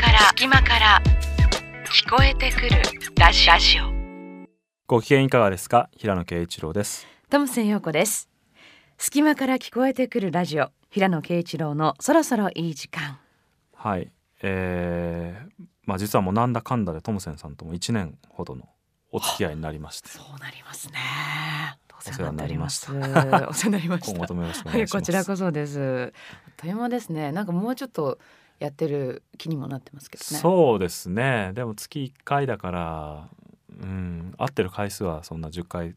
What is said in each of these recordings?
から隙間から聞こえてくるラジラジオ。ご機嫌いかがですか？平野啓一郎です。トムセン陽子です。隙間から聞こえてくるラジオ。平野啓一郎のそろそろいい時間。はい。えー、まあ実はもうなんだかんだでトムセンさんとも1年ほどのお付き合いになりまして。そうなりますね。お世話になりました。お世話になりました。今後ともよろしくおはい願いします、こちらこそです。あっという間ですね。なんかもうちょっとやってる気にもなってますけどね。そうですね。でも月1回だからうん合ってる回数はそんな10回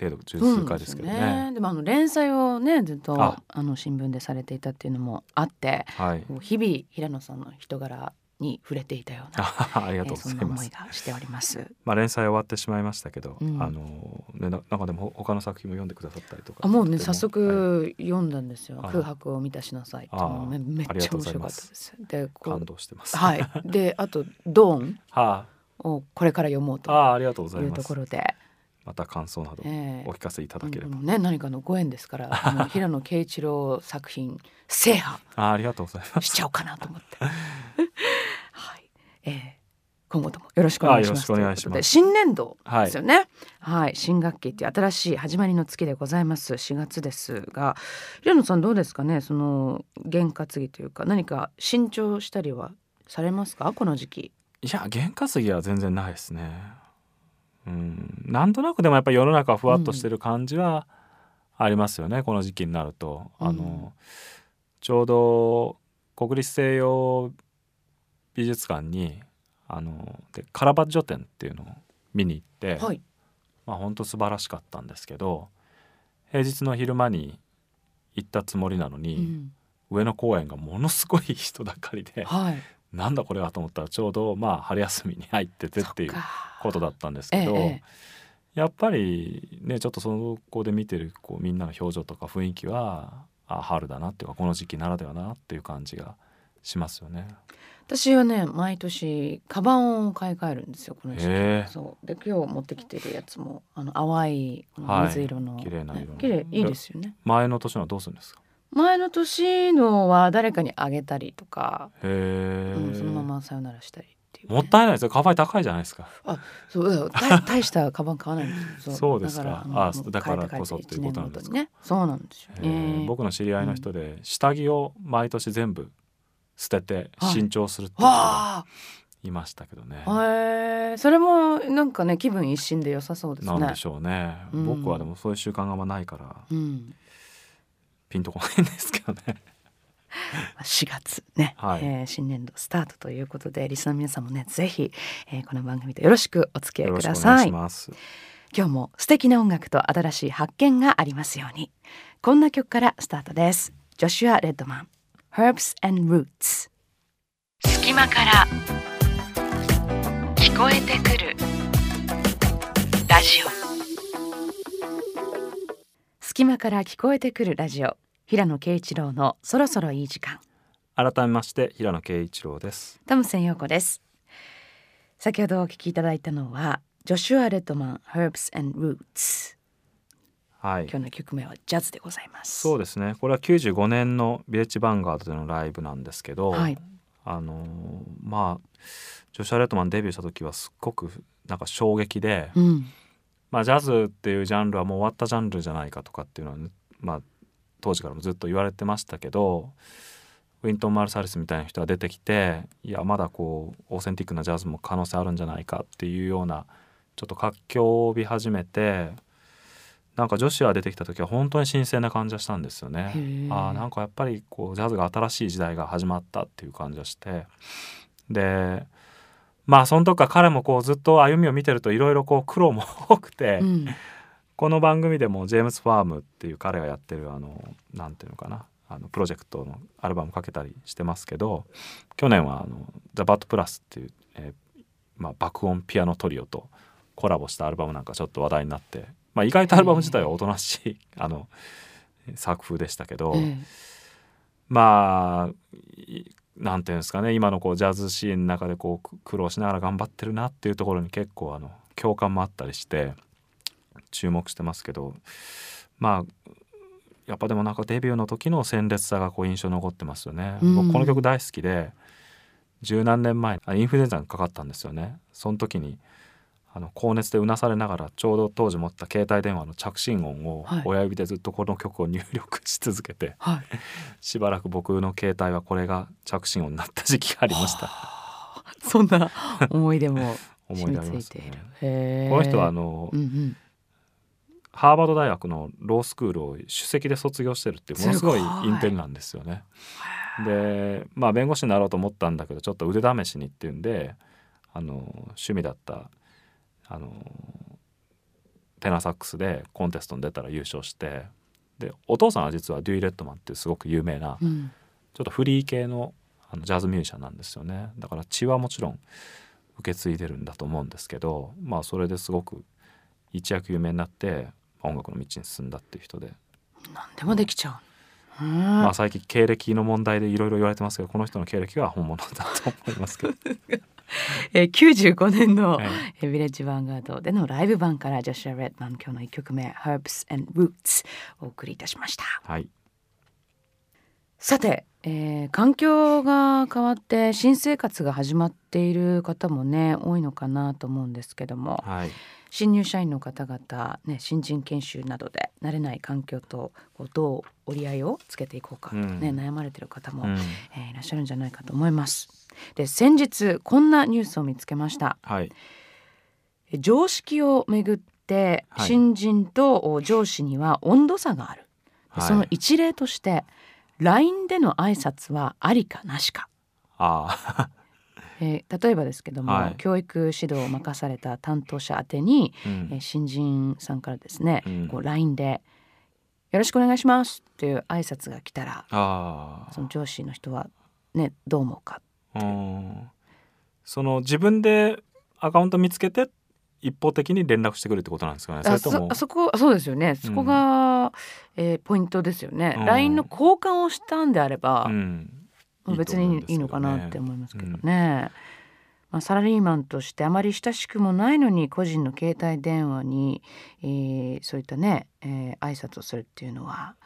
程度十数回ですけどそうね,、でもあの連載をねずっとあ。あの新聞でされていたっていうのもあってはい。日々平野さんの人柄に触れていたような ありがとうございます、がしております。まあ連載終わってしまいましたけど、うん。あのねななんかでも他の作品も読んでくださったりとかあもうね早速読んだんですよ、はい空白を満たしなさいめあめっちゃ面白かったです。ではい感動してます。はい。であとドーン はをこれから読もうあ、とああありがとうございいうますところで、また感想などええ。お聞かせいただければ、あのね何かのご縁ですから 平野啓一郎作品制覇あありがとうございます。しちゃおうかなと思って。はい、えー今後ともよろしくお願いします。で新年度はいですよね。はい、新学期っていう新しい始まりの月でございます。4月ですが平野さんどうですかね？その験担ぎというか何か新調したりはされますか？この時期。いや験担ぎは全然ないですねうん。なんとなくでもやっぱり世の中ふわっとしてる感じはありますよね、この時期になると。あの、うんちょうど国立西洋美術館にあのでカラバッジョ展っていうのを見に行って、はい。まあ本当素晴らしかったんですけど平日の昼間に行ったつもりなのに、うん。上野公園がものすごい人だかりではい。なんだこれはと思ったらちょうどまあ春休みに入っててっていうことだったんですけど、えええやっぱりねちょっとそこで見てるこうみんなの表情とか雰囲気はあ春だなっていうかこの時期ならではだなっていう感じがしますよね。私はね毎年カバンを買い替えるんですよこの時期。へえ。そう。で今日持ってきてるやつもあの淡い水色の、はい。綺麗な色の。ね綺麗いいですよね。前の年のはどうするんですか？前の年のは誰かにあげたりとか、うんそのままさよならしたりっていうね、もったいないですよ。カバン高いじゃないですか。そうだよ大 大したカバン買わないんですよ。そうですか。あだからこそっていうことなんですね。そうなんですよ。へえね僕の知り合いの人で下着を毎年全部捨ててはい新調するっていう人がわいましたけどね。あへえそれもなんかね気分一新で良さそうですね。なんでしょうね、うん。僕はでもそういう習慣があんまないからうん。ピンとこないんですけどね 4月ね、はい。えー新年度スタートということでリスナーの皆さんもねぜひ、えーこの番組とよろしくお付き合いよろしくお願くださいいします。今日も素敵な音楽と新しい発見がありますように。こんな曲からスタートです。ジョシュア・レッドマン Herbs and Roots 隙間から聞こえてくるラジオ。隙間から聞こえてくるラジオ平野啓一郎のそろそろいい時間。改めまして平野啓一郎です。トムセン陽子です。先ほどお聞きいただいたのはジョシュア・レッドマン Herbs and Roots はい。今日の曲名はジャズでございます。そうですね。これは95年のビレッジヴァンガードでのライブなんですけど、はい。あのーまあジョシュア・レッドマンデビューした時はすっごくなんか衝撃で、うん。まあ、ジャズっていうジャンルはもう終わったジャンルじゃないかとかっていうのはね、まあ、当時からもずっと言われてましたけどウィントン・マルサリスみたいな人が出てきていやまだこうオーセンティックなジャズも可能性あるんじゃないかっていうようなちょっと活況を帯び始めてなんか女子が出てきた時は本当に新鮮な感じがしたんですよね。あーなんかやっぱりこうジャズが新しい時代が始まったっていう感じがして。でまあその時から彼もこうずっと歩みを見てるといろいろこう苦労も多くて、うんこの番組でもジェームス・ファームっていう彼がやってるあのなんていうのかなあのプロジェクトのアルバムかけたりしてますけど去年はあのザ・バッド・プラスっていう、えーまあ、爆音ピアノトリオとコラボしたアルバムなんかちょっと話題になって、まあ、意外とアルバム自体はおとなしいあの作風でしたけど、えまあいなんていうんですかね今のこうジャズシーンの中でこうく苦労しながら頑張ってるなっていうところに結構あの共感もあったりして注目してますけどまあやっぱでもなんかデビューの時の鮮烈さがこう印象に残ってますよね。うん。僕この曲大好きで十何年前あインフルエンザにかかったんですよね。その時にあの高熱でうなされながらちょうど当時持った携帯電話の着信音をはい。親指でずっとこの曲を入力し続けて、はい。しばらく僕の携帯はこれが着信音になった時期がありました。そんな思い出も 思染みついている。この人はあの、うんうんハーバード大学のロースクールを首席で卒業してるっていうものすごい。インテリなんですよね。でまあ弁護士になろうと思ったんだけどちょっと腕試しにっていうんであの趣味だったあのテナーサックスでコンテストに出たら優勝してでお父さんは実はデュイ・レッドマンっていうすごく有名なうん。ちょっとフリー系のあのジャズミュージシャンなんですよね。だから血はもちろん受け継いでるんだと思うんですけどまあそれですごく一躍有名になって音楽の道に進んだっていう人で、何でもできちゃう。うん。まあ最近経歴の問題でいろいろ言われてますけどこの人の経歴は本物だと思いますけど、えー、95年のええ。ービレッジヴァンガードでのライブ版からジョシュア・レッドマン今日の1曲目 Herbs and Roots お送りいたしました。はい。さて、えー環境が変わって新生活が始まっている方もね多いのかなと思うんですけども。はい新入社員の方々、ね、新人研修などで慣れない環境とこうどう折り合いをつけていこうかとね、うん。悩まれてる方も、うん。えーいらっしゃるんじゃないかと思います。で先日こんなニュースを見つけました。はい。え常識をめぐってはい。新人とお上司には温度差がある、ではい。その一例として LINE での挨拶はありかなしか、あえー例えばですけども、はい。教育指導を任された担当者宛てに、あ、うん。えー新人さんからですね、うん。こう LINE で「よろしくお願いします」っていう挨拶が来たらあその上司の人はねどう思うかあう。ん。その自分でアカウント見つけて一方的に連絡してくるってことなんですかね。そあれとも。そそこそうですよね。そこが、えーポイントですよね、うん。LINE の交換をしたんであれば、うんまあ別にいいのかなって思いますけどね。まあ、サラリーマンとしてあまり親しくもないのに個人の携帯電話に、えーそういったね、えー挨拶をするっていうのは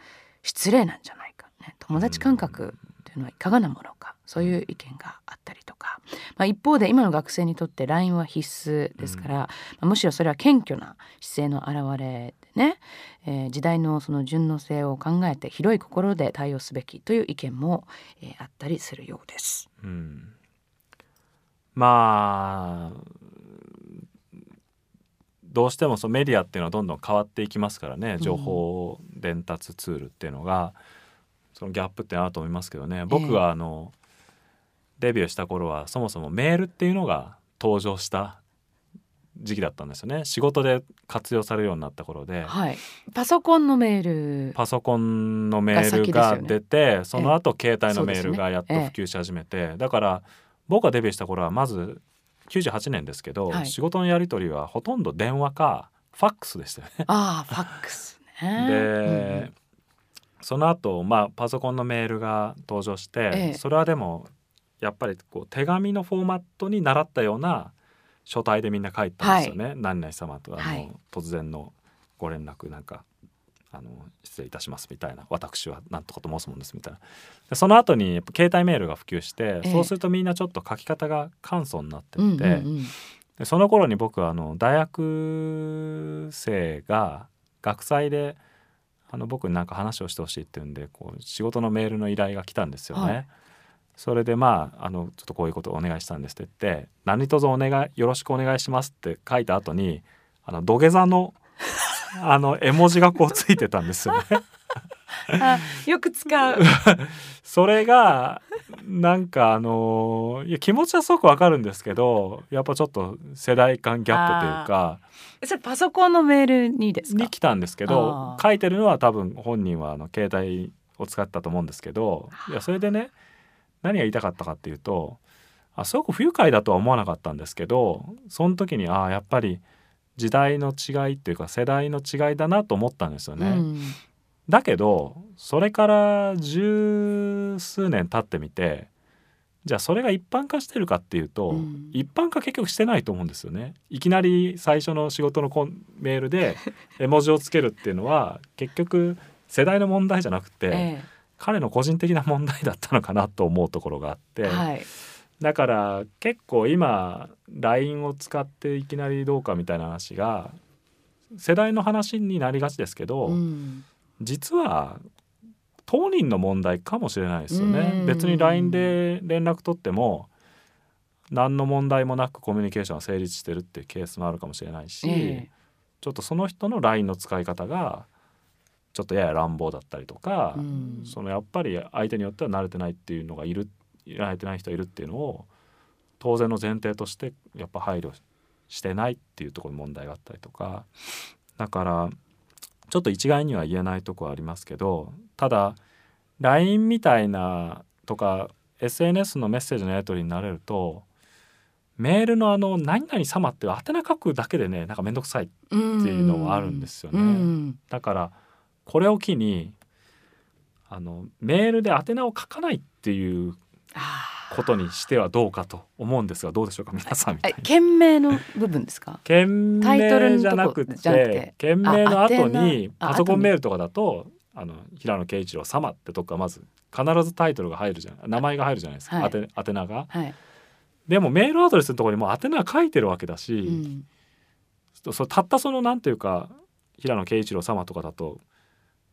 失礼なんじゃないか、ね、友達感覚っていうのはいかがなものかそういう意見があったりとか、まあ、一方で今の学生にとって LINE は必須ですから、まあむしろそれは謙虚な姿勢の表れでね、えー時代のその順応性を考えて広い心で対応すべきという意見も、えーあったりするようです。うん。まあどうしてもそのメディアっていうのはどんどん変わっていきますからね情報伝達ツールっていうのが、そのギャップってあると思いますけどね。僕があの、デビューした頃はそもそもメールっていうのが登場した時期だったんですよね。仕事で活用されるようになった頃で。はい、パソコンのメールパソコンのメールが出て、その後携帯のメールがやっと普及し始めて、だから僕がデビューした頃はまず98年ですけど、はい。仕事のやり取りはほとんど電話かファックスでしたよね。ああファックスね。で、その後、まあパソコンのメールが登場して、ええ。それはでもやっぱりこう手紙のフォーマットに習ったような書体でみんな書いたんですよね。何々様とあの、はい。突然のご連絡なんかあの失礼いたしますみたいな私は何とかと申すもんですみたいな。でその後にやっぱ携帯メールが普及して、ええ。そうするとみんなちょっと書き方が簡素になってうんって、うんうん。でその頃に僕はあの大学生が学祭であの僕になんか話をしてほしいっていうんでこう仕事のメールの依頼が来たんですよね。はいそれでまああのちょっとこういうことをお願いしたんですって言って「何卒お願いよろしくお願いします」って書いた後にあの土下座のあの絵文字がこうついてたんですよね。あよく使う。それがなんかあのいや気持ちはすごくわかるんですけどやっぱちょっと世代間ギャップというかそれパソコンのメールにですか？に。来たんですけど書いてるのは多分本人はあの携帯を使ったと思うんですけどいやそれでね何が言いたかったかっていうとあすごく不愉快だとは思わなかったんですけどその時にああやっぱり時代の違いっていうか世代の違いだなと思ったんですよね。うんだけどそれから十数年経ってみてじゃあそれが一般化してるかっていうと、うん一般化結局してないと思うんですよね。いきなり最初の仕事のメールで 絵文字をつけるっていうのは結局世代の問題じゃなくて、え彼の個人的な問題だったのかなと思うところがあって、えはい。だから結構今 LINE を使っていきなりどうかみたいな話が世代の話になりがちですけど、うん実は当人の問題かもしれないですようねん。別に LINE で連絡取っても何の問題もなくコミュニケーションが成立してるっていうケースもあるかもしれないし、え。ちょっとその人の LINE の使い方がちょっとやや乱暴だったりとか、うん。そのやっぱり相手によっては慣れてないっていうのがいる慣れてない人がいるっていうのを当然の前提としてやっぱ配慮してないっていうところに問題があったりとか。だからちょっと一概には言えないとこはありますけどただ LINE みたいなとか SNS のメッセージのやり取りになれるとメールのあの「何々様」って宛名書くだけでねなんか面倒くさいっていうのはあるんですよね。うん。だからこれを機にあのメールで宛名を書かないっていうあことにしてはどうかと思うんですがどうでしょうか？皆さんみたいな。件名の部分ですか？件名じゃなくてて。件名の後にパソコンメールとかだとあの平野啓一郎様ってとこがまず必ずタイトルが入るじゃない名前が入るじゃないですか、はい。宛宛名が。はい、でもメールアドレスのところにもう宛名書いてるわけだし、うん。そたったそのなんていうか平野啓一郎様とかだと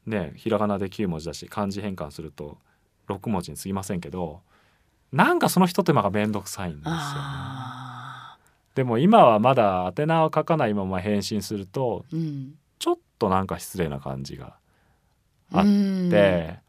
ねひらがなで9文字だし漢字変換すると6文字に過ぎませんけどなんかその一手間が面倒くさいんですよね。あでも今はまだ宛名を書かないまま返信するとーうん。ちょっとなんか失礼な感じがあっうん。て、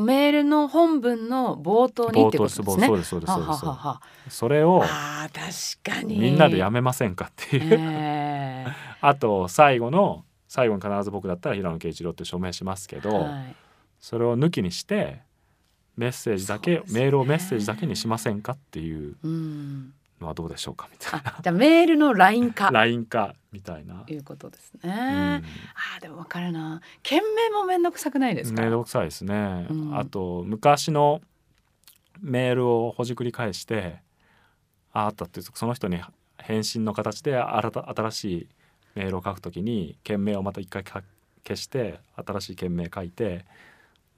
メールの本文の冒頭にってことですね。そうですそうですそうです。はそれをあー確かに。みんなでやめませんかっていう、え。あと最後の最後に必ず僕だったら平野啓一郎って署名しますけーど、はい。それを抜きにしてメッセージだけ、ね。メールをメッセージだけにしませんかっていううん、のはどうでしょうかみたいあじゃあメールの LINE 化な LINE 化みたいな。ということですね。うん。あーでも分かるな。件名もめんどくさくないですか？面倒くさいですね、うん。あと昔のメールをほじくり返してああったっていうその人に返信の形で新た新しいメールを書くときに件名をまた一回か消して新しい件名書いて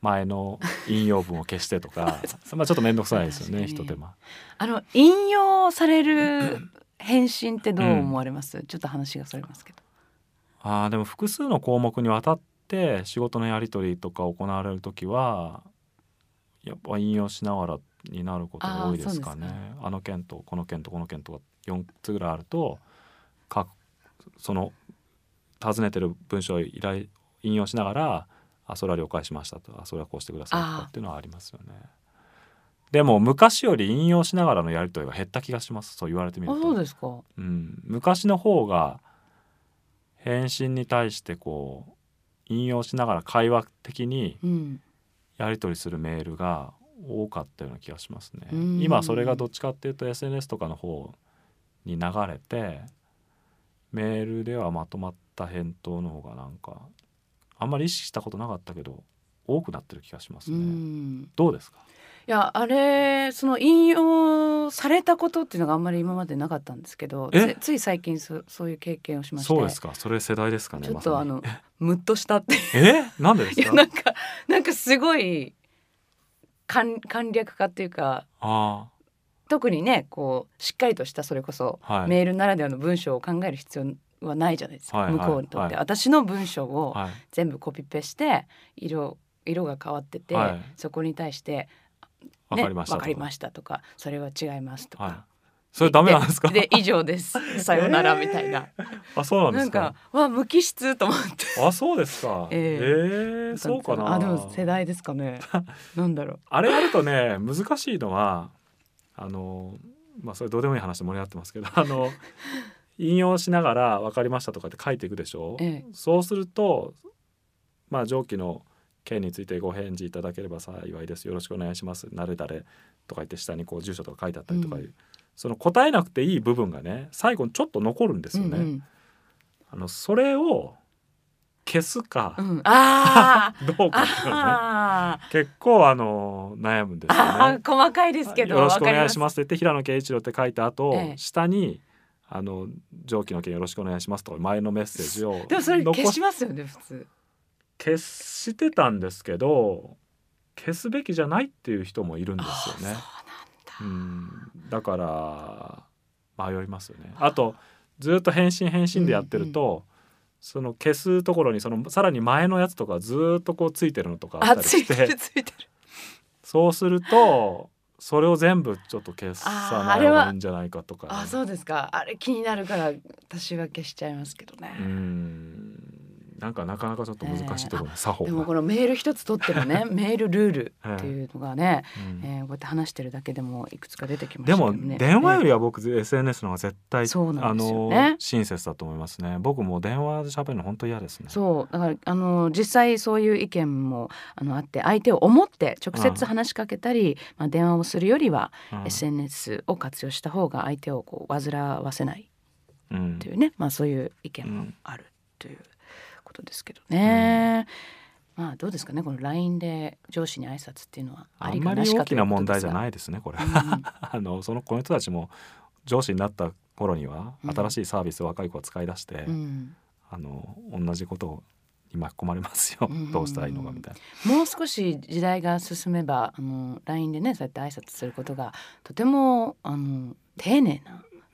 前の引用文を消してとか まあちょっと面倒くさいですよね一手間。あの引用される返信ってどう思われます、ちょっと話がそれますけど。あーでも複数の項目にわたって仕事のやり取りとか行われる時はやっぱ引用しながらになることが多いですかね。あーあの件とこの件とこの件とか4つぐらいあると各その尋ねてる文章を依頼引用しながら「あそれは了解しました」と「あそれはこうしてください」とかっていうのはありますよね。でも昔より引用しながらのやり取りが減った気がしますそう言われてみると。あそうですか。うん、昔の方が返信に対してこう引用しながら会話的にうん。やり取りするメールが多かったような気がしますねうん。今それがどっちかっていうと SNS とかの方に流れてメールではまとまった返答の方がなんかあんまり意識したことなかったけど多くなってる気がしますうね。ん。どうですか？いやあれその引用されたことっていうのがあんまり今までなかったんですけどえ？つつい最近そそういう経験をしまして。そうですかそれ世代ですかねちょっとあのムッとしたってえ？なんでですか？いやなんかなんかすごい簡簡略化っていうかあ特にねこうしっかりとしたそれこそ、あはい。メールならではの文章を考える必要はないじゃないですか、はいはい向こうにとって、はい私の文章をはい全部コピペして色色が変わってて、はいそこに対して、わかりましたとわかりましたとかそれは違いますとか、はい。それダメなんですか？で以上です さよならみたいな、あ、そうなんでなんすかか。わ無機質と思ってあ、そうですか。えええそうかな。あでも世代ですかね なんだろうあれやるとね、難しいのは、あの、まあ、それどうでもいい話で盛り上がってますけど、あの。引用しながら分かりましたとかって書いていくでしょ？ええ。そうするとまあ上記の件についてご返事いただければ幸いです。よろしくお願いします。なれだれとか言って下にこう住所とか書いてあったりとかいう、うその答えなくていい部分がね最後にちょっと残るんですよね、うんうん。あのそれを消すかうん、あー。どうかっていうのはね結構あの悩むんですよね。細かいですけどよろしくお願いします。って言って平野啓一郎って書いた後、ええ。下にあの上記の件よろしくお願いしますとか前のメッセージを でもそれ残消しますよね普通。消してたんですけど消すべきじゃないっていう人もいるんですよね。うなんだ。から迷いますよね。あとずっと返信返信でやってると、その消すところにそのさらに前のやつとかずっとこうついてるのとかあったりしてそうするとそれを全部ちょっと消さない方がいいんじゃないかとかね、あそうですか。あれ気になるから私は消しちゃいますけどね、うんなんかなかなかちょっと難しいところね、作法が。でもこ。のメール一つ取ってもね。メールルールっていうのがね、うん。えーこうやって話してるだけでもいくつか出てきましでも電話よりは、は僕 SNS の方が絶対そうなあんですよね。の親切だと思いますね。僕も電話で喋るの本当嫌ですね。そう。だからあの実際そういう意見もあのあって相手を思って直接話しかけたり、まあ、電話をするよりは、うん。SNS を活用した方が相手をこう煩わせないうんというね、まあ、そういう意見もあるということですけどね。まあどうですかねこの LINE で上司に挨拶っていうのはああんまり大きな問題じゃいないですねこれ。うことですか。あのそのこの人たちも上司になった頃にはうん新しいサービスを若い子は使い出して、うんうんあの同じことに巻き込まれますよ、うんどうしたらいいのかみたいな。もう少し時代が進めばあの LINE でねそうやって挨拶することがとてもあの丁寧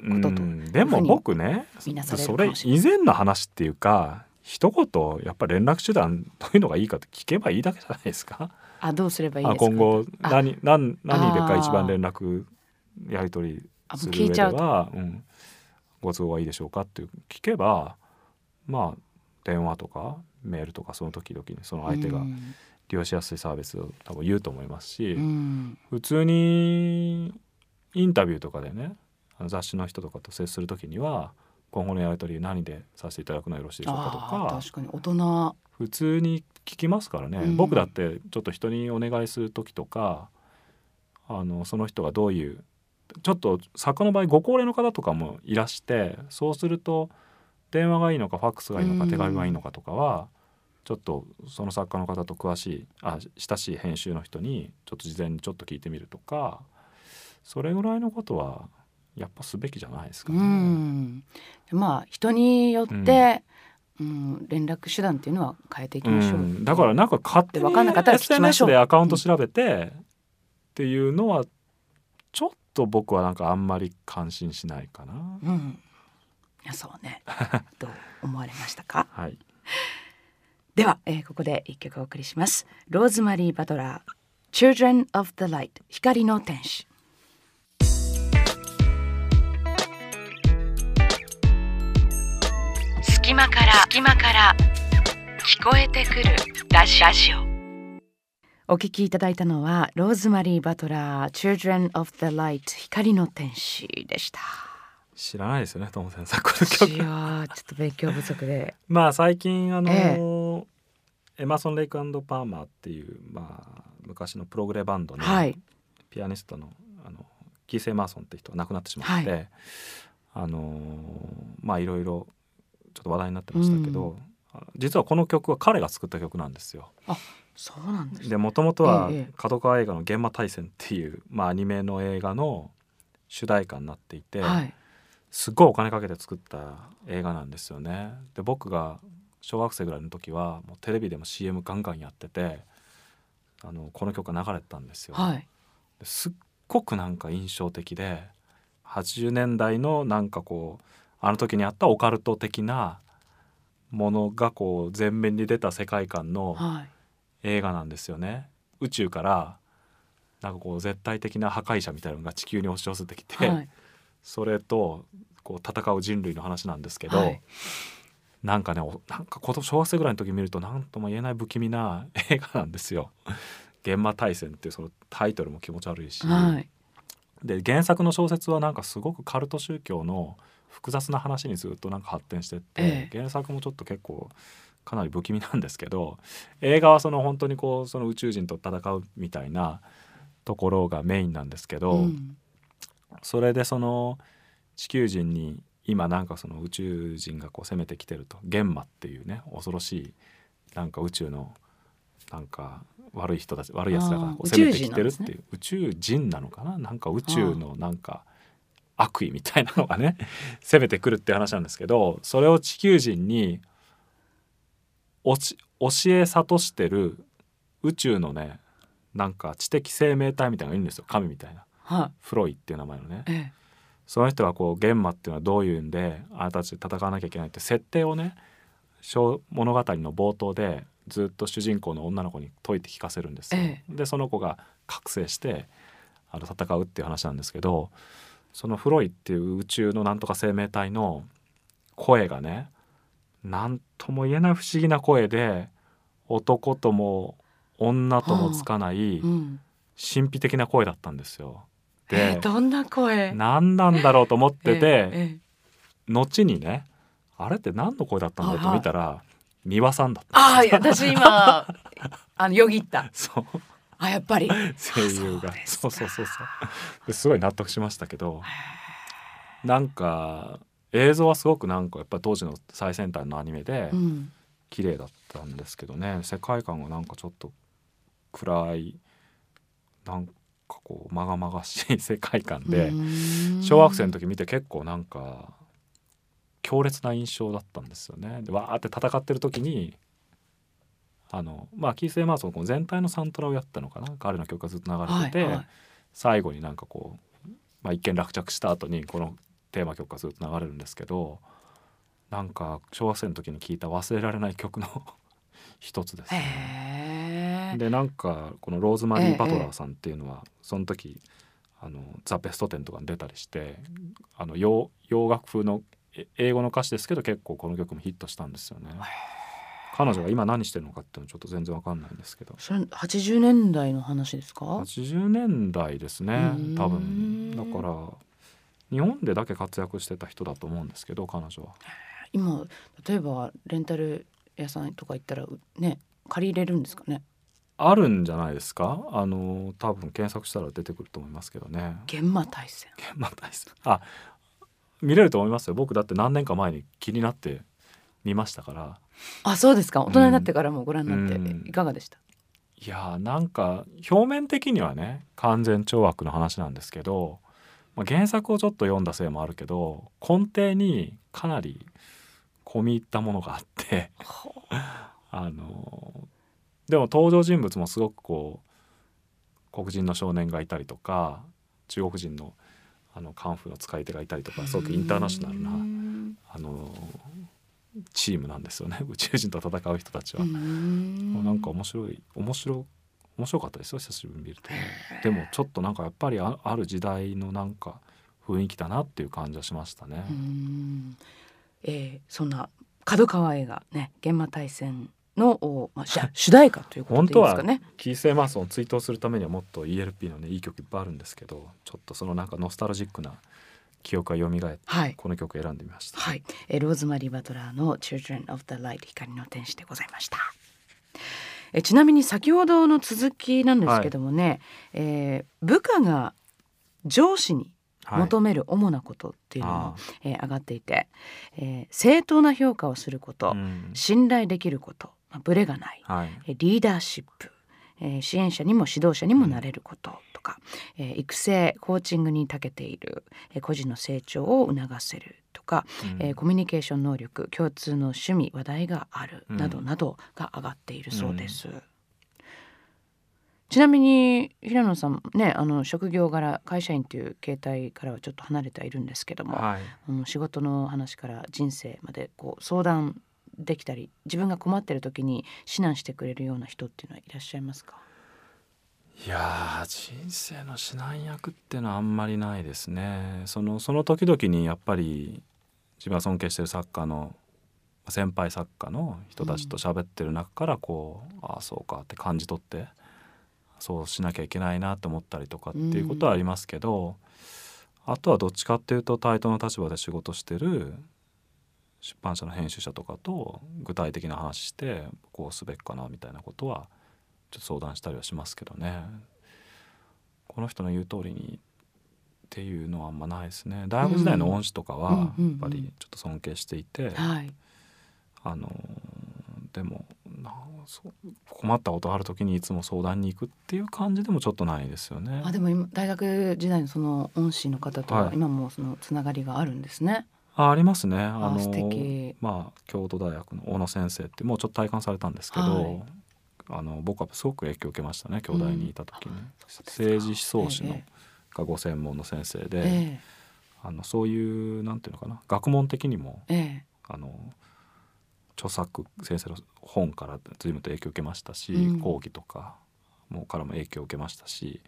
なこととうんでも僕ねそれ以前の話っていうか一言やっぱ連絡手段どういうのがいいかって聞けばいいだけじゃないですか。あどうすればいいですか？あ今後あ。何何何でか一番連絡やり取りする上では、うん、ご都合がいいでしょうかって聞けばまあ電話とかメールとかその時々にその相手がうん。利用しやすいサービスを多分言うと思いますし、うん。普通にインタビューとかでね雑誌の人とかと接する時には今後のやり取り何でさせていただくのはよろしいでしょうかとあかー確かに大人。普通に聞きますからね、うん。僕だってちょっと人にお願いする時とかあのその人がどういうちょっと作家の場合ご高齢の方とかもいらしてそうすると電話がいいのかファックスがいいのかうん。手紙がいいのかとかはちょっとその作家の方と詳しいあ親しい編集の人にちょっと事前にちょっと聞いてみるとかそれぐらいのことはやっぱすべきじゃないですかうね。ん。まあ人によって、うん。連絡手段っていうのは変えていきましょう、うん。だからなんか勝手に分かんなかったら聞きましょ SNS うでアカウント調べてっていうのはちょっと僕はなんかあんまり感心しないかな。うん。いやそうね。どう思われましたか？はい、では、えーここで一曲お送りします。ローズマリー・バトラー Children of the Light 光の天使隙間から隙間から聞こえてくるラジラジオ。お聞きいただいたのはローズマリー・バトラー Children of the Light 光の天使でした。知らないですよねトム先生このいやちょっと勉強不足で。まあ最近あの、えエマーソン・レイクパーマーっていう、まあ、昔のプログレバンドのはい。ピアニストのあのキース・エマーソンって人が亡くなってしまって、はあのまあいろいろちょっと話題になってましたけど、あ実はこの曲は彼が作った曲なんですよ。そうなんですでもともとはええ角川映画の「現場大戦」っていう、まあ、アニメの映画の主題歌になっていて、はいすっごいお金かけて作った映画なんですよね。で僕が小学生ぐらいの時はもうテレビでも CM ガンガンやっててあのこの曲が流れてたんですよ。はいすっごくなんか印象的で80年代のなんかこうあの時にあったオカルト的なものがこう前面に出た世界観のはい。映画なんですよね。宇宙からなんかこう絶対的な破壊者みたいなのが地球に押し寄せてきて、はい。それとこう戦う人類の話なんですけど、はい。なんかねおなんか子供小学生ぐらいの時見ると何とも言えない不気味な映画なんですよ。現場大戦っていうそのタイトルも気持ち悪いし、はい。で原作の小説はなんかすごくカルト宗教の複雑な話にずっとなんか発展してって、ええ。原作もちょっと結構かなり不気味なんですけど映画はその本当にこうその宇宙人と戦うみたいなところがメインなんですけど、うん。それでその地球人に今なんかその宇宙人がこう攻めてきてると玄魔っていうね恐ろしいなんか宇宙のなんか悪い人たち悪いやつらがこう攻めてきてるっていう宇宙人なのかな？なんか宇宙のなんか悪意みたいなのがね 攻めてくるって話なんですけどそれを地球人に教え諭してる宇宙のねなんか知的生命体みたいなのがいるんですよ神みたいな。はフロイっていう名前のねい。ええ。その人がこう玄馬っていうのはどういうんであなたたちで戦わなきゃいけないって設定をね小物語の冒頭でずっと主人公の女の子に解いて聞かせるんですよ。えでその子が覚醒してあの戦うっていう話なんですけどそのフロイっていう宇宙のなんとか生命体の声がね何とも言えない不思議な声で男とも女ともつかないうん。神秘的な声だったんですよ。でえー、どんな声？何なんだろうと思ってて、ええええ後にねあれって何の声だったんだと見たら三輪さんだったああ、私今 あのよぎった。そうあやっぱり。声優があそそうそうそうそうですごい納得しましたけどなんか映像はすごくなんかやっぱり当時の最先端のアニメでうん。綺麗だったんですけどね世界観がなんかちょっと暗いなんかこうまがまがしい世界観で小学生の時見て結構なんか強烈な印象だったんですよね。でわーって戦ってる時にあのまあキース・エマーソンこの全体のサントラをやったのかな？彼の曲がずっと流れてて、はいはい。最後になんかこう、まあ、一見落着した後にこのテーマ曲がずっと流れるんですけどなんか小学生の時に聴いた忘れられない曲の 一つですね。でなんかこのローズマリー・バトラーさんっていうのは、その時あのザ・ベストテンとかに出たりしてあの洋洋楽風のえ英語の歌詞ですけど結構この曲もヒットしたんですよね。彼女が今何してるのかっていうのはちょっと全然わかんないんですけどそれ八十年代の話ですか？80年代ですねうん多分だから日本でだけ活躍してた人だと思うんですけど彼女は。今例えばレンタル屋さんとか行ったらうね借りれるんですかね？あるんじゃないですか？あの多分検索したら出てくると思いますけどね。現場対戦。まあ大好きあ見れると思いますよ僕だって何年か前に気になって見ましたから。あそうですか。大人になってからもご覧になって、うん。いかがでした？いやーなんか表面的にはね完全懲悪の話なんですけど、まあ、原作をちょっと読んだせいもあるけど根底にかなり込み入ったものがあってあ。のでも登場人物もすごくこう黒人の少年がいたりとか中国人のあのカンフーの使い手がいたりとかすごくインターナショナルなうん。あのチームなんですよね 宇宙人と戦う人たちは。うんなんか面白い面白面白かったですよ久しぶりに見るとね。でもちょっとなんかやっぱりあある時代のなんか雰囲気だなっていう感じはしましたね。うんえー、そんな角川映画ね現場対戦の、おまあ、主 主題歌ということ本当はでいいですかね。キース・エマーソンを追悼するためにはもっと ELP のねいい曲いっぱいあるんですけどちょっとそのなんかノスタルジックな記憶が蘇ってはい。この曲を選んでみました。はい、えーローズマリー・バトラーの Children of the Light 光の天使でございました。えーちなみに先ほどの続きなんですけどもね、えー部下が上司にはい求める主なことっていうのも、あえー上がっていて、えー正当な評価をすること、あうん。信頼できること、まあ、ブレがない、はい。えーリーダーシップ、えー支援者にも指導者にもなれることとか、えー育成コーチングに長けている、えー個人の成長を促せるとか、うん。えーコミュニケーション能力共通の趣味話題があるうん。などなどが上がっているそうです。ちなみに平野さんねあの職業柄会社員という形態からはちょっと離れてはいるんですけども、はい。あの仕事の話から人生までこう相談できたり自分が困ってる時に指南してくれるような人っていうのはいらっしゃいますか？いやー人生の指南役っていうのはあんまりないですね。そのその時々にやっぱり自分が尊敬してる作家の先輩作家の人たちと喋ってる中からこう、ああそうかって感じ取ってそうしなきゃいけないなと思ったりとかっていうことはありますけど、あとはどっちかっていうと対等の立場で仕事してる出版社の編集者とかと具体的な話してこうすべきかなみたいなことはちょっと相談したりはしますけどね。この人の言う通りにっていうのはあんまないですね。大学時代の恩師とかはやっぱりちょっと尊敬していて、はい。あのでもな困ったことある時にいつも相談に行くっていう感じでもちょっとないですよね。あでも今大学時代のその恩師の方とははい。今もそのつながりがあるんですね。あありますね。あのまあ京都大学の小野先生ってもうちょっと体感されたんですけど、はい。あの僕はすごく影響を受けましたね京大にいた時に、そうですか。政治思想史のえがご専門の先生で、えあのそういうなんていうのかな学問的にもええ。あの著作先生の本から随分と影響を受けましたし、うん。講義とかもからも影響を受けましたし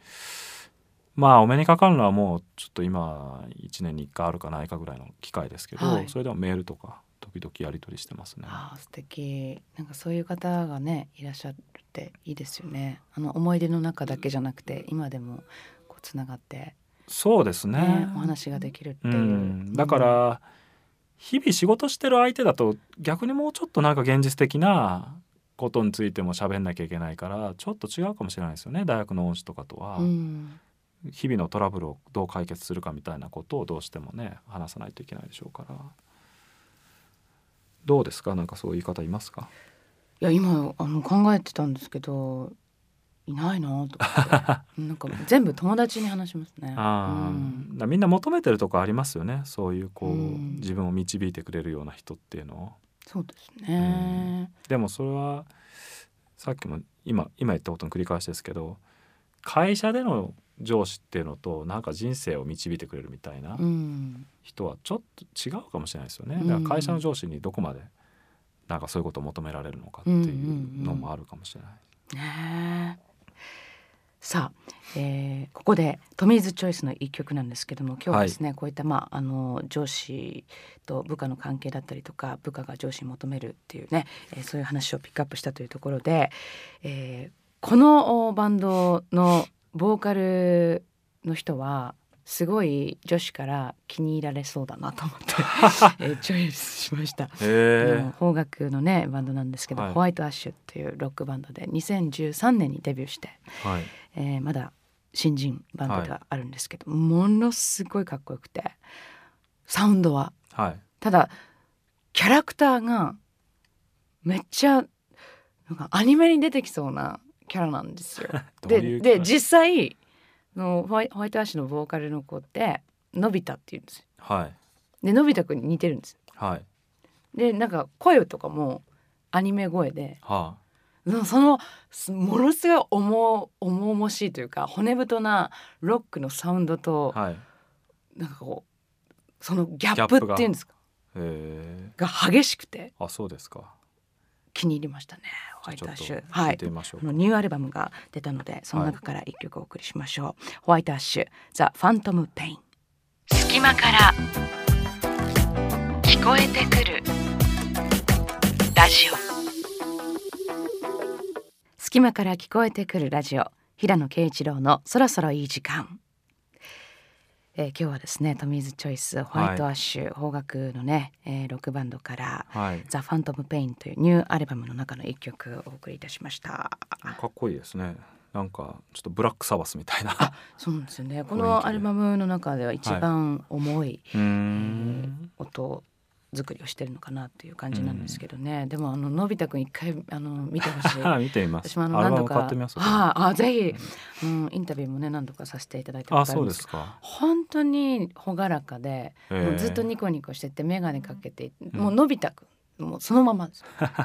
まあお目にかかるのはもうちょっと今1年に1回あるかないかぐらいの機会ですけど、はい。それでもメールとか時々やり取りしてますね。ああ素敵。なんかそういう方がねいらっしゃるっていいですよね。あの思い出の中だけじゃなくて今でもこうつながって、そうですね。ねお話ができるっていう、うん、だから日々仕事してる相手だと逆にもうちょっとなんか現実的なことについても喋んなきゃいけないからちょっと違うかもしれないですよね。大学の恩師とかとは、うん日々のトラブルをどう解決するかみたいなことをどうしてもね話さないといけないでしょうから。どうですか？なんかそういう方いますか？いや今あの考えてたんですけどいないなと なんか全部友達に話しますね。あー。うん。みんな求めてるとこありますよね。そういうこう、うん。自分を導いてくれるような人っていうのを。そうですね。でもそれはさっきも今今言ったことの繰り返しですけど会社での上司っていうのとなんか人生を導いてくれるみたいなうん、人はちょっと違うかもしれないですよね。うんだから会社の上司にどこまでなんかそういうことを求められるのかっていうのもあるかもしれない。ねえさあ、えーここでトミーズチョイスの一曲なんですけども今日はですね、こういった、まあ、あの上司と部下の関係だったりとか部下が上司に求めるっていうね、えーそういう話をピックアップしたというところで、えーこのおバンドのボーカルの人はすごい女子から気に入られそうだなと思って、えーチョイスしました。邦楽のねバンドなんですけど、はい。ホワイトアッシュっていうロックバンドで2013年にデビューして、えはい。えーまだ新人バンドではあるんですけど、ものすごいかっこよくてサウンドは。はい。ただキャラクターがめっちゃなんかアニメに出てきそうなキャラなんですよ。でで実際のホワイホワイトアッシュのボーカルの子ってのび太っていうんですよ。はい。でのび太くんに似てるんです。はい。でなんか声とかもアニメ声ではうんそのすものすごい重重々しいというか骨太なロックのサウンドと、あはい。なんかこうそのギャップっていうんですか？へえが激しくて。あそうですか気に入りましたね。ホワイトアッシュ。聞いてみましょうか、あのニューアルバムが出たのでその中から一曲お送りしましょう、ホワイトアッシュ The Phantom Pain。隙間から聞こえてくるラジオ。隙間から聞こえてくるラジオ。平野啓一郎のそろそろいい時間、えー今日はですね Tommy's Choice ホワイトアッシュ、邦楽のね、えーロックバンドからはい。 The Phantom Pain というニューアルバムの中の一曲お送りいたしました。かっこいいですね。なんかちょっとブラックサバスみたいな。そうなんですよね。このアルバムの中では一番重い、うーん。音作りをしてるのかなっていう感じなんですけどね、でもあののび太くん一回あの見てほしい。見てみます。私もあの何度か。買ってみます？はいあぜひ、うん、インタビューもね何度かさせていただいたことあでけどですすか。本当に朗らかで、へーもうずっとニコニコしてて眼鏡かけて、うん。もうのび太くんもうそのままです。よ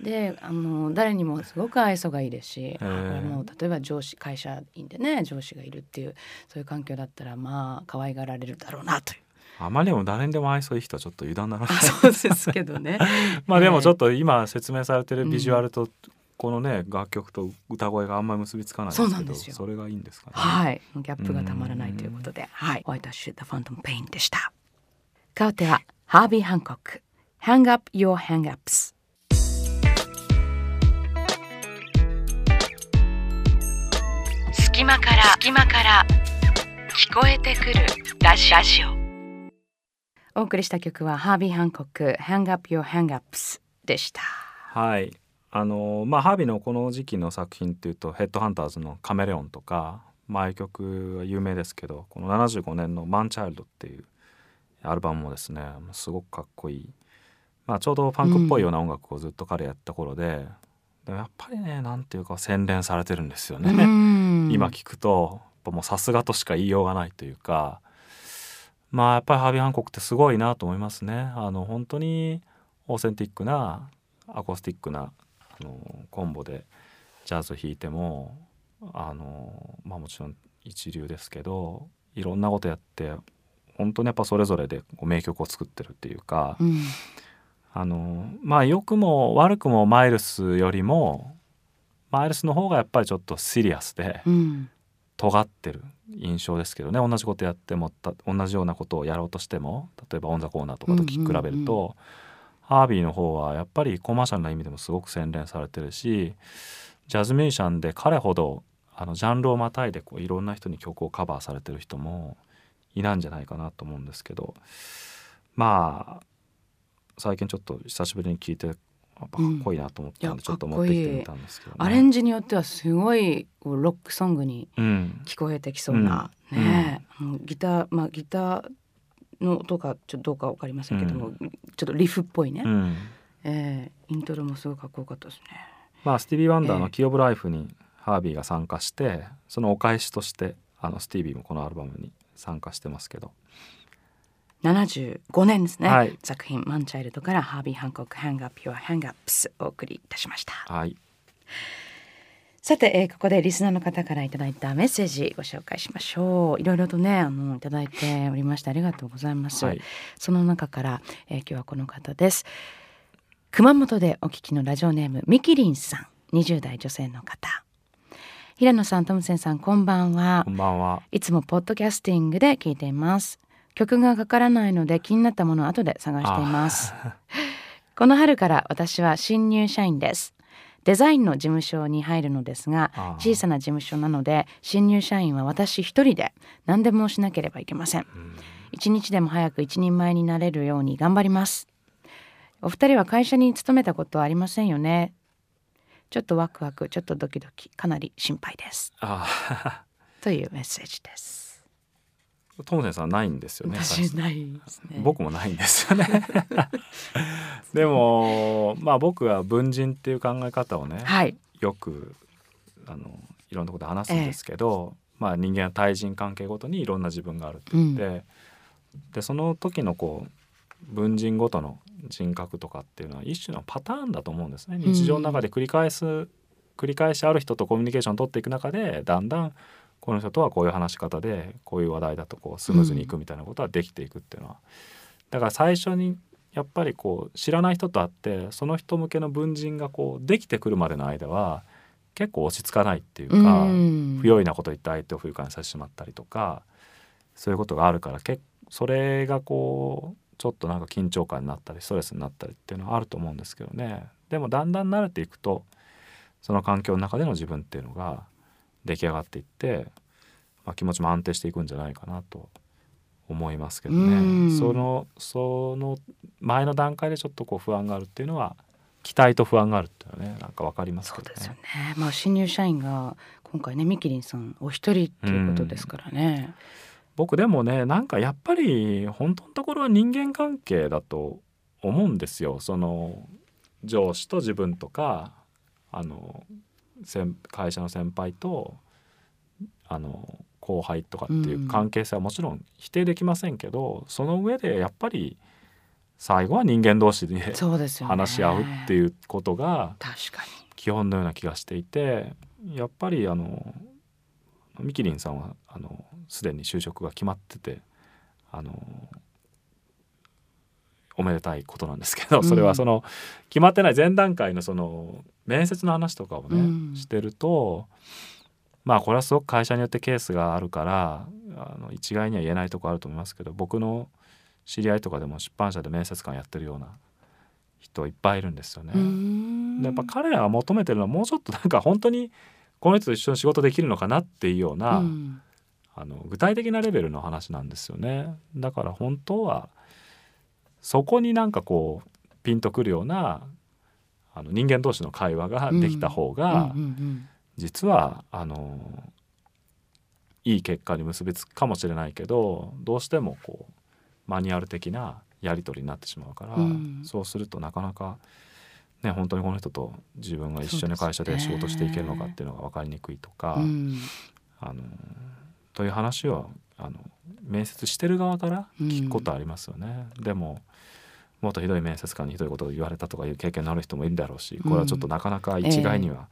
であの誰にもすごく愛想がいいですし、あこれもう例えば上司会社員でね上司がいるっていうそういう環境だったらまあ可愛がられるだろうなというあまりにも誰にでも愛想いい人はちょっと油断ならな。いあそうですけどね。まあでもちょっと、と今説明されてるビジュアルとこのね楽曲と歌声があんまり結びつかないですけどそうなんですよ。それがいいんですかね。はい。ギャップがたまらないということで。はい。ホワイトシュ The Phantom Pain でした。変わってはハービー・ハンコック。Hang Up Your Hang-Ups 隙間から隙間から聞こえてくるラジオお送りした曲はハービー・ハンコック Hang Up Your Hang-Ups でした。はい。あのまあハービーのこの時期の作品っていうとヘッドハンターズの「カメレオン」とか前曲は有名ですけどこの75年の「マンチャイルド」っていうアルバムもですねすごくかっこいい、まあ、ちょうどファンクっぽいような音楽をずっと彼やった頃で、でもやっぱりねなんていうか洗練されてるんですよね。うん。今聞くともうさすがとしか言いようがないというかまあやっぱりハービー・ハンコックってすごいなと思いますね。あの本当にオーセンティックなアコースティックなあのコンボでジャズ弾いてもあの、まあ、もちろん一流ですけどいろんなことやって本当にやっぱそれぞれで名曲を作ってるっていうか、うん。あのまあ良くも悪くもマイルスよりもマイルスの方がやっぱりちょっとシリアスでうん。尖ってる印象ですけどね。同じことやってもた同じようなことをやろうとしても例えばオン・ザ・コーナーとかと比べると、うん。うんうんハービーの方はやっぱりコマーシャルな意味でもすごく洗練されてるしジャズミュージシャンで彼ほどあのジャンルをまたいでこういろんな人に曲をカバーされてる人もいないんじゃないかなと思うんですけど。まあ最近ちょっと久しぶりに聞いてやっぱかっこいいなと思ったんで、うん。ちょっと持ってきてみたんですけど、ね、アレンジによってはすごいロックソングにうん聞こえてきそうな、うん。ね。うギターまあギターの音がちょっとどうかわかりませんけども、ちょっとリフっぽいね、うん。ええイントロもすごいかっこよかったですね。まあスティービー・ワンダーええ。の「キー・オブ・ライフ」にハービーが参加してそのお返しとしてあのスティービーもこのアルバムに参加してますけど75年ですね、はい。作品「マンチャイルド」からハービー・ハンコック・ハンガー・ピュア・ハンガープスお送りいたしました。はい。さて、えーここでリスナーの方からいただいたメッセージご紹介しましょう。いろいろとねあのいただいておりましてありがとうございます、はい。その中から、えー今日はこの方です。熊本でお聞きのラジオネームミキリンさん。20代女性の方。平野さんトムセンさんこんばんは。こんばんは。いつもポッドキャスティングで聞いています曲がかからないので気になったものを後で探しています。あこの春から私は新入社員です。デザインの事務所に入るのですがあ小さな事務所なので新入社員は私一人で何でもしなければいけません。うん。一日でも早く一人前になれるように頑張ります。お二人は会社に勤めたことはありませんよね。ちょっとワクワクちょっとドキドキかなり心配です。あというメッセージですトムセンさんないんですよねね。僕もないんですよね。でもまあ僕は文人っていう考え方をねはい。よくあのいろんなところで話すんですけど、まあ人間は対人関係ごとにいろんな自分があるって言って、でその時のこう文人ごとの人格とかっていうのは一種のパターンだと思うんですね。日常の中で繰り返す、繰り返しある人とコミュニケーションを取っていく中でだんだんこの人とはこういう話し方でこういう話題だとこうスムーズにいくみたいなことはできていくっていうのは、だから最初にやっぱりこう知らない人と会ってその人向けの文人がこうできてくるまでの間は結構落ち着かないっていうか、うん。不用意なこと言って相手を不愉快にさせてしまったりとかそういうことがあるからけそれがこうちょっとなんか緊張感になったりストレスになったりっていうのはあると思うんですけどね。でもだんだん慣れていくとその環境の中での自分っていうのが出来上がっていって、まあ、気持ちも安定していくんじゃないかなと思いますけどうんねそのその前の段階でちょっとこう不安があるっていうのは期待と不安があるっていうのはねなんかわかりますけどね。そうですよね。まあ新入社員が今回ねミキリンさんお一人っていうことですからね。僕でもねなんかやっぱり本当のところは人間関係だと思うんですよその上司と自分とかあの先会社の先輩とあの後輩とかっていう関係性はもちろん否定できませんけど、その上でやっぱり最後は人間同士ででね。話し合うってう。いうことが確か基本のような気がしていてやっぱりあのミキリンさんはあのすでに就職が決まっててあのおめでたいことなんですけどうんそれはその決まってない前段階のその面接の話とかをね、うんしてるとまあこれはすごく会社によってケースがあるからあの一概には言えないとこあると思いますけど僕の知り合いとかでも出版社で面接官やってるような人いっぱいいるんですよね。やっぱ彼らが求めてるのはもうちょっとなんか本当にこの人と一緒に仕事できるのかなっていうような、うんあの具体的なレベルの話なんですよね。だから本当はそこになんかこうピンとくるようなあの人間同士の会話ができた方が、うんうんうん実はあのいい結果に結びつくかもしれないけどどうしてもこうマニュアル的なやり取りになってしまうから、うん。そうするとなかなか、ね、本当にこの人と自分が一緒に会社で仕事していけるのかっていうのが分かりにくいとか、うん。あのという話はあの面接してる側から聞くことありますよね。でももっとひどい面接官にひどいことを言われたとかいう経験のある人もいるだろうしこれはちょっとなかなか一概には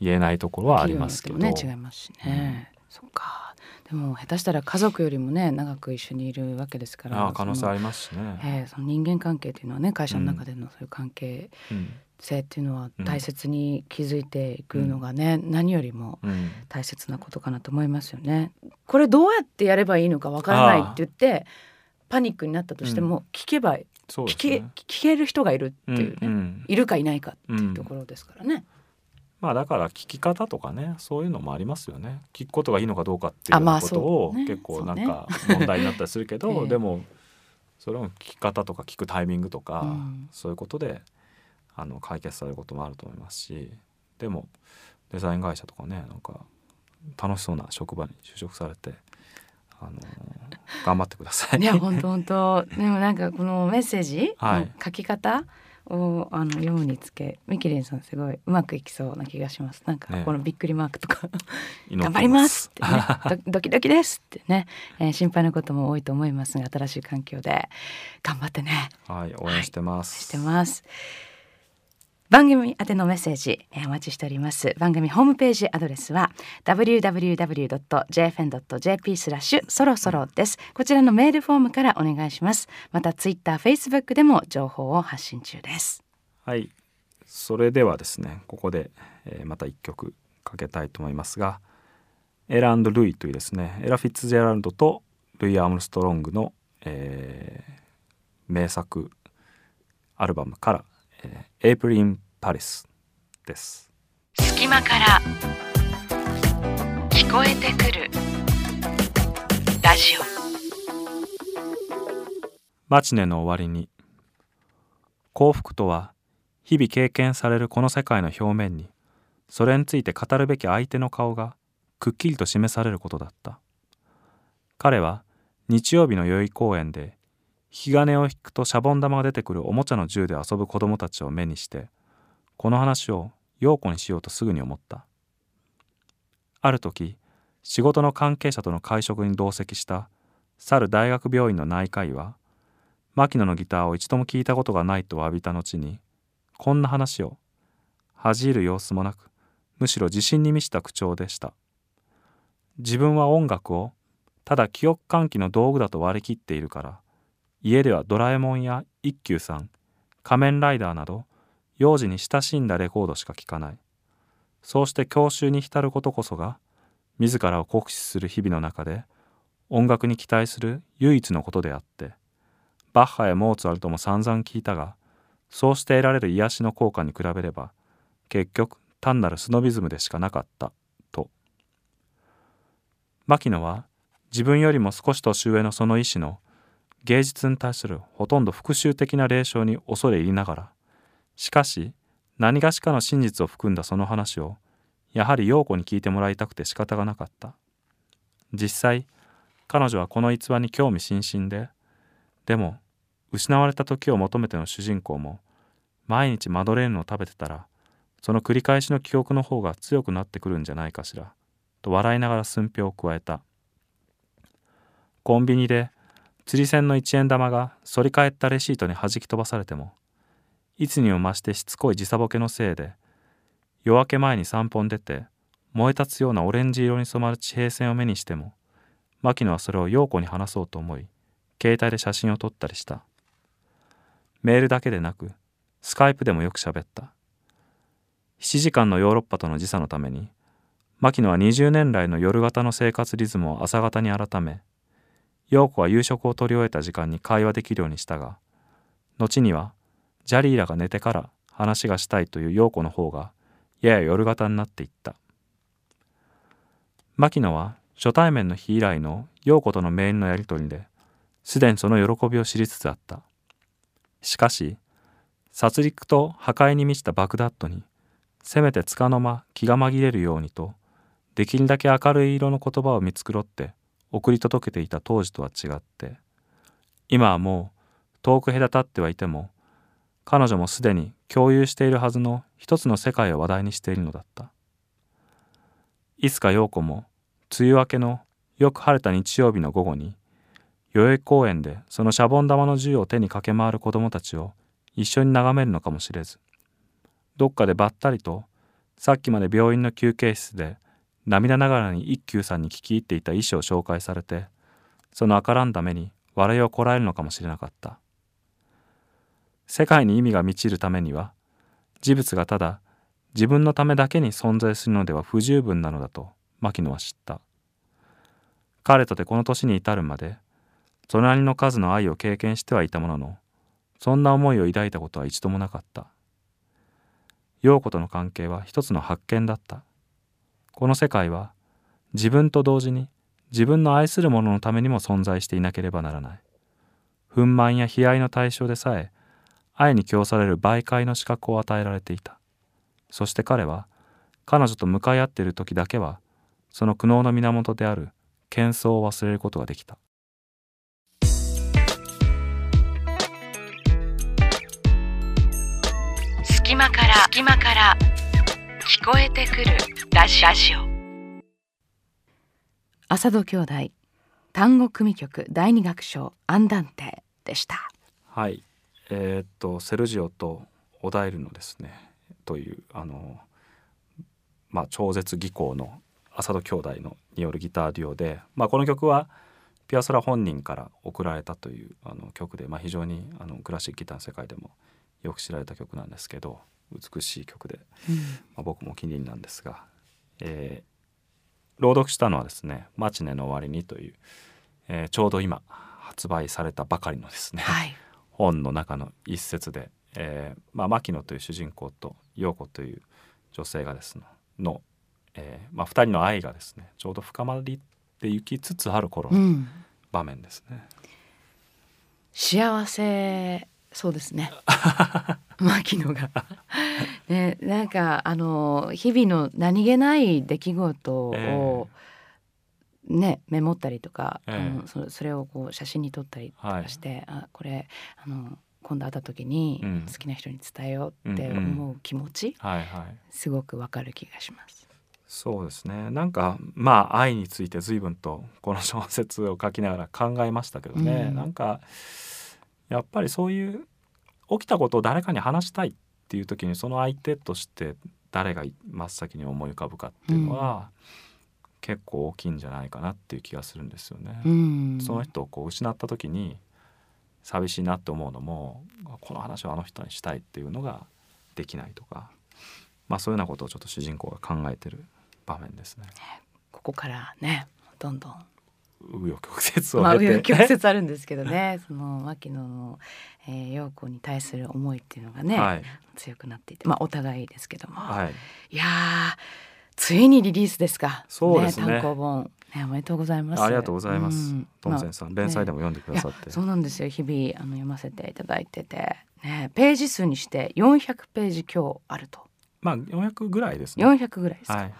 言えないところはありますけど、企業によってもね違いますしね。そっか。でも下手したら家族よりもね長く一緒にいるわけですからああ可能性ありますしね。えーその人間関係っていうのはね会社の中でのそういう関係うん性っていうのは大切に築いていくのがね、何よりもうん。大切なことかなと思いますよね。これどうやってやればいいのかわからないって言ってパニックになったとしても、聞けばそうですね。聞ける人がいるっていうね、うんうん。いるかいないかってういうんところですからね。まあだから聞き方とかねそういうのもありますよね。聞くことがいいのかどうかっていうことを結構なんか問題になったりするけど、ええ。でもそれも聞き方とか聞くタイミングとか、うん。そういうことであの解決されることもあると思いますしでもデザイン会社とかねなんか楽しそうな職場に就職されてあの頑張ってください。いや本当本当でもなんかこのメッセージはい。の書き方をあの読むにつけミキリンさんすごいうまくいきそうな気がします。なんかね。このびっくりマークとか。祈って頑張りますってね。ドドキドキですってね、えー心配なことも多いと思いますが新しい環境で。頑張ってね。はい応援してます。してます番組宛てのメッセージ、えーお待ちしております。番組ホームページアドレスは www.jfn.jp スラッシュそろそろです。こちらのメールフォームからお願いします。またツイッター、フェイスブックでも情報を発信中です。はい。それではですねここで、えーまた一曲かけたいと思いますがエラルイというですねエラ・フィッツジェラルドとルイ・アームストロングの、えー名作アルバムから「えー、エイプリン・パリス」です。隙間から聞こえてくるラジオマチネの終わりに幸福とは日々経験されるこの世界の表面にそれについて語るべき相手の顔がくっきりと示されることだった彼は日曜日の宵公園で引き金を引くとシャボン玉が出てくるおもちゃの銃で遊ぶ子供たちを目にしてこの話を陽子にしようとすぐに思った。ある時仕事の関係者との会食に同席した去る大学病院の内科医は牧野のギターを一度も聞いたことがないと詫びた後にこんな話を恥じる様子もなくむしろ自信に満ちた口調でした。自分は音楽をただ記憶喚起の道具だと割り切っているから家ではドラえもんや一休さん仮面ライダーなど幼児に親しんだレコードしか聴かない。そうして郷愁に浸ることこそが自らを酷使する日々の中で音楽に期待する唯一のことであってバッハやモーツァルトも散々聞いたがそうして得られる癒しの効果に比べれば結局単なるスノビズムでしかなかったと。牧野は自分よりも少し年上のその意志の芸術に対するほとんど復讐的な霊障に恐れ入りながらしかし何がしかの真実を含んだその話をやはり陽子に聞いてもらいたくて仕方がなかった。実際彼女はこの逸話に興味津々ででも失われた時を求めての主人公も毎日マドレーヌを食べてたらその繰り返しの記憶の方が強くなってくるんじゃないかしらと笑いながら寸評を加えた。コンビニで釣り銭の一円玉が反り返ったレシートに弾き飛ばされてもいつにも増してしつこい時差ボケのせいで夜明け前に散歩に出て燃え立つようなオレンジ色に染まる地平線を目にしても牧野はそれを陽子に話そうと思い携帯で写真を撮ったりした。メールだけでなくスカイプでもよく喋った。7時間のヨーロッパとの時差のために牧野は20年来の夜型の生活リズムを朝型に改め陽子は夕食を取り終えた時間に会話できるようにしたが後にはジャリーラが寝てから話がしたいという陽子の方がやや夜型になっていった。牧野は初対面の日以来の陽子とのメールのやり取りですでにその喜びを知りつつあった。しかし殺戮と破壊に満ちたバグダッドにせめてつかの間気が紛れるようにとできるだけ明るい色の言葉を見繕って送り届けていた当時とは違って今はもう遠く隔たってはいても彼女もすでに共有しているはずの一つの世界を話題にしているのだった。いつか陽子も梅雨明けのよく晴れた日曜日の午後に代々木公園でそのシャボン玉の銃を手に駆け回る子供たちを一緒に眺めるのかもしれずどっかでばったりとさっきまで病院の休憩室で涙ながらに一休さんに聞き入っていた医師を紹介されてその赤らんだ目に笑いをこらえるのかもしれなかった。世界に意味が満ちるためには事物がただ自分のためだけに存在するのでは不十分なのだと牧野は知った。彼とてこの年に至るまでそれなりの数の愛を経験してはいたもののそんな思いを抱いたことは一度もなかった。陽子との関係は一つの発見だった。この世界は自分と同時に自分の愛する者のためにも存在していなければならない。憤懣や悲哀の対象でさえ愛に供される媒介の資格を与えられていた。そして彼は彼女と向かい合っている時だけはその苦悩の源である喧騒を忘れることができた。隙間から隙間から。聞こえてくるラジオ。浅戸兄弟単語組曲第二楽章アンダンテでした。はい。えーっとセルジオとオダイルのですね。というあのまあ超絶技巧の浅戸兄弟のによるギターデュオで、まあ、この曲はピアソラ本人から贈られたというあの曲で、まあ、非常にあのクラシックギターの世界でもよく知られた曲なんですけど美しい曲で、まあ、僕もお気に入りなんですが、えー朗読したのはですね「マチネの終わりに」という、えーちょうど今発売されたばかりのですね、はい。本の中の一節で、えーまあ、牧野という主人公と陽子という女性がですねの、えーまあ、2人の愛がですねちょうど深まりって行きつつある頃のうん。場面ですね。幸せそうですね。牧野が。ねなんかあの日々の何気ない出来事を、ねメモったりとか、ええ。あのそそれをこう写真に撮ったりとかして、あこれあの今度会った時にうん。好きな人に伝えようって思う気持ち、はいはい。すごくわかる気がします。そうですね。なんかまあ愛について随分とこの小説を書きながら考えましたけどね、うん。なんかやっぱりそういう起きたことを誰かに話したいっていう時にその相手として誰が真っ先に思い浮かぶかっていうのは、結構大きいんじゃないかなっていう気がするんですよね。うん、その人をこう失った時に寂しいなって思うのもこの話をあの人にしたいっていうのができないとか、まあ、そういうようなことをちょっと主人公が考えてる場面ですね。ここからねどんどん紆余曲折まあを経て、紆余曲折あるんですけどね。その牧野の、えー、陽子に対する思いっていうのがね、はい。強くなっていてまあお互いですけども、はい、い、やーついにリリースですか。そうですね。単行本、ね、おめでとうございます。ありがとうございます。うん。トムセンさん、連載でも読んでくださって、そうなんですよ。日々あの読ませていただいてて、ね、ページ数にして400ページ強あると。まあ400ぐらいですね。400ぐらいですか、はい、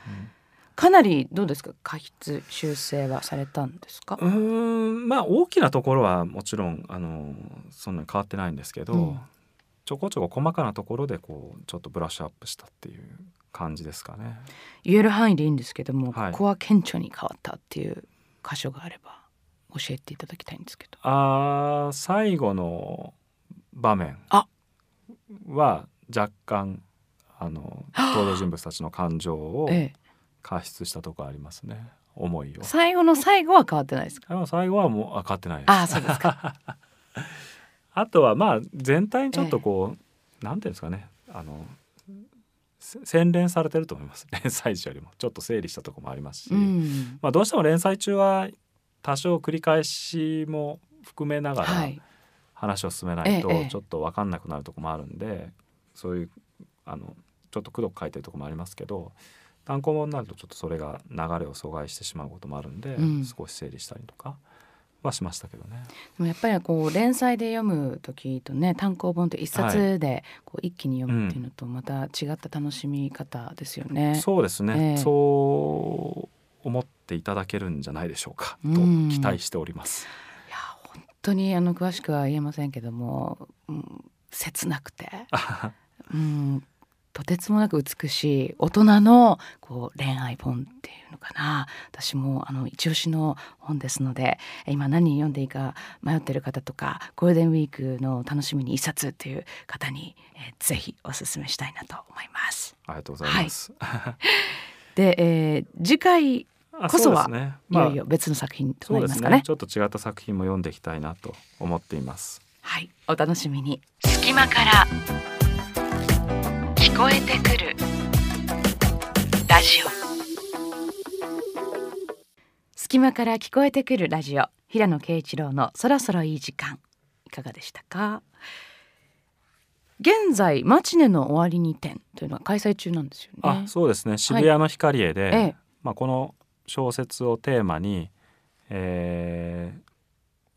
かなりどうですか？過筆修正はされたんですか？うん、まあ大きなところはもちろんあのそんなに変わってないんですけど、うん。ちょこちょこ細かなところでこうちょっとブラッシュアップしたっていう感じですかね。言える範囲でいいんですけども、はい。ここは顕著に変わったっていう箇所があれば教えていただきたいんですけど。あー最後の場面。あ。は若干あの 登場人物たちの感情をえ加筆したところありますね。思いを。え、。最後の最後は変わってないですか？でも最後はもうあ変わってないです。ああそうですか。あとはまあ全体にちょっとこう、なんていうんですかね。あのせ洗練されてると思います。連載時よりも。ちょっと整理したところもありますし、うん。まあ、どうしても連載中は多少繰り返しも含めながらはい。話を進めないとええ。ちょっと分かんなくなるところもあるんで、そういうあのちょっとくどく書いてるところもありますけど単行本になるとちょっとそれが流れを阻害してしまうこともあるんで、うん。少し整理したりとかはしましたけどね。でもやっぱりこう連載で読む時とね単行本って一冊でこう一気に読むっていうのとまた違った楽しみ方ですよね。そうですね、ええ。そう思っていただけるんじゃないでしょうか。とうん。期待しております。いや本当にあの詳しくは言えませんけども、うん、切なくて、うん、とてつもなく美しい大人のこう恋愛本っていうのかな私もあの一押しの本ですので今何読んでいいか迷ってる方とかゴールデンウィークの楽しみに一冊っていう方に、えーぜひおすすめしたいなと思います。ありがとうございます。で、えー次回あこそはねいまあよいよ別の作品となりますすかね。ねちょっと違った作品も読んでいきたいなと思っていますはい、お楽しみに。隙間から聞こえてくる。ラジオ。隙間から聞こえてくるラジオ。平野啓一郎のそろそろいい時間。いかがでしたか？現在マチネの終わりに展というのは開催中なんですよね。あそうですね。渋谷のヒカリエで、ええ。まあ、この小説をテーマに、えー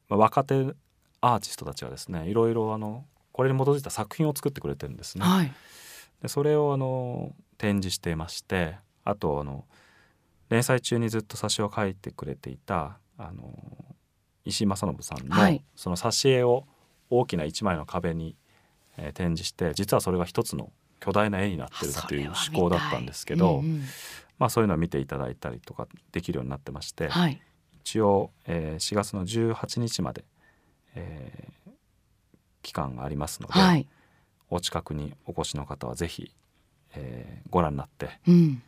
まあ、若手アーティストたちがですねいろいろあのこれに基づいた作品を作ってくれてるんですね。はいでそれをあの展示していましてあとあの連載中にずっと挿絵を描いてくれていたあの石井正信さんの、はい。その挿絵を大きな一枚の壁に、えー展示して実はそれが一つの巨大な絵になってるっていう思考だったんですけど、うんうん。まあ、そういうのを見ていただいたりとかできるようになってまして、はい。一応、えー4月の18日まで、えー期間がありますので、はい、お近くにお越しの方はぜひ、えーご覧になってうん、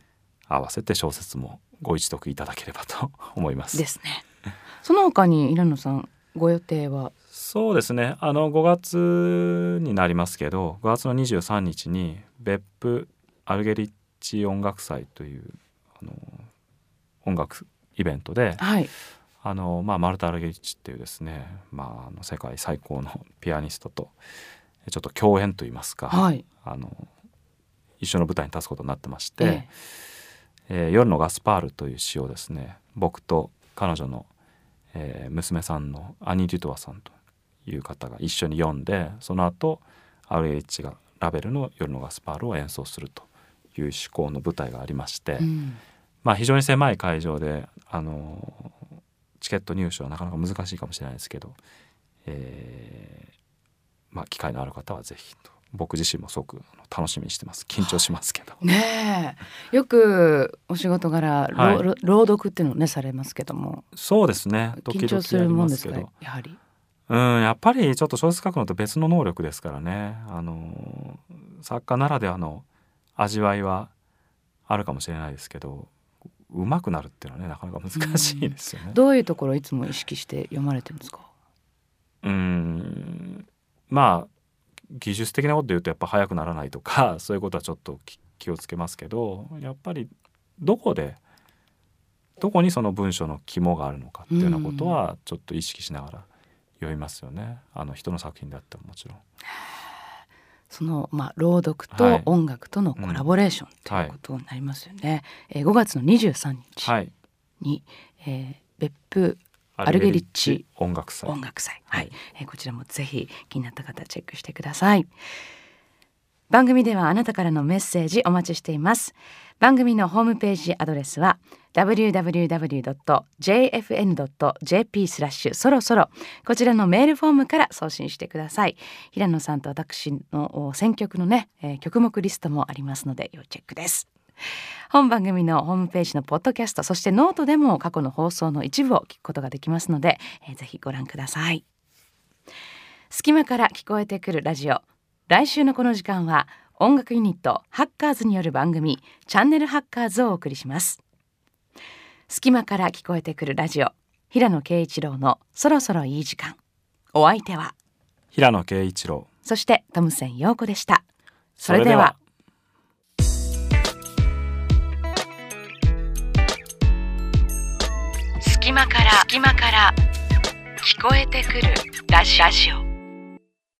合わせて小説もご一読いただければと 思います。ですね。その他に平野さんご予定は？そうですね。あの5月になりますけど5月の23日に別府アルゲリッチ音楽祭というあの音楽イベントではい。あの、まあ、マルタ・アルゲリッチっていうですね、まあ、あの世界最高のピアニストとちょっと共演といいますか、はい。あの一緒の舞台に立つことになってまして、ええ。ー夜のガスパール」という詩をですね僕と彼女の、えー娘さんのアニ・デュトワさんという方が一緒に読んでその後アルエイチがラベルの「夜のガスパール」を演奏するという趣向の舞台がありまして、えうん。まあ、非常に狭い会場であのチケット入手はなかなか難しいかもしれないですけど、えーまあ、機会のある方はぜひと。僕自身もすごく楽しみにしてます。緊張しますけど。ねえ。よくお仕事柄、ろはい。ろ朗読っていうのをねされますけども。そうですね。時緊張するもんですか？やはり。うんやっぱりちょっと小説書くのと別の能力ですからね。あの作家ならではの味わいはあるかもしれないですけどうまくなるっていうのはねなかなか難しいですよね。どういうところをいつも意識して読まれてるんですか？うんまあ技術的なことで言うとやっぱ速くならないとか そういうことはちょっと気気をつけますけどやっぱりどこでどこにその文章の肝があるのかっていうようなことはちょっと意識しながら読みますよねあの人の作品であってももちろん。そのまあ朗読はいと音楽とのコラボレーションということになりますよね。えー5月の23日はいに、えー別府アルゲリッチ音楽祭音楽祭、ははいいえーこちらもぜひ気になった方チェックしてください。番組ではあなたからのメッセージお待ちしています。番組のホームページアドレスは www.jfn.jp スラッシュそろそろこちらのメールフォームから送信してください。平野さんと私のお選曲のね、えー曲目リストもありますので要チェックです。本番組のホームページのポッドキャストそしてノートでも過去の放送の一部を聞くことができますので、えーぜひご覧ください。隙間から聞こえてくるラジオ。来週のこの時間は音楽ユニットハッカーズによる番組チャンネルハッカーズをお送りします。隙間から聞こえてくるラジオ平野啓一郎のそろそろいい時間。お相手は平野啓一郎。そしてトムセン陽子でした。それでは間から隙間から聞こえてくるラジラジオ。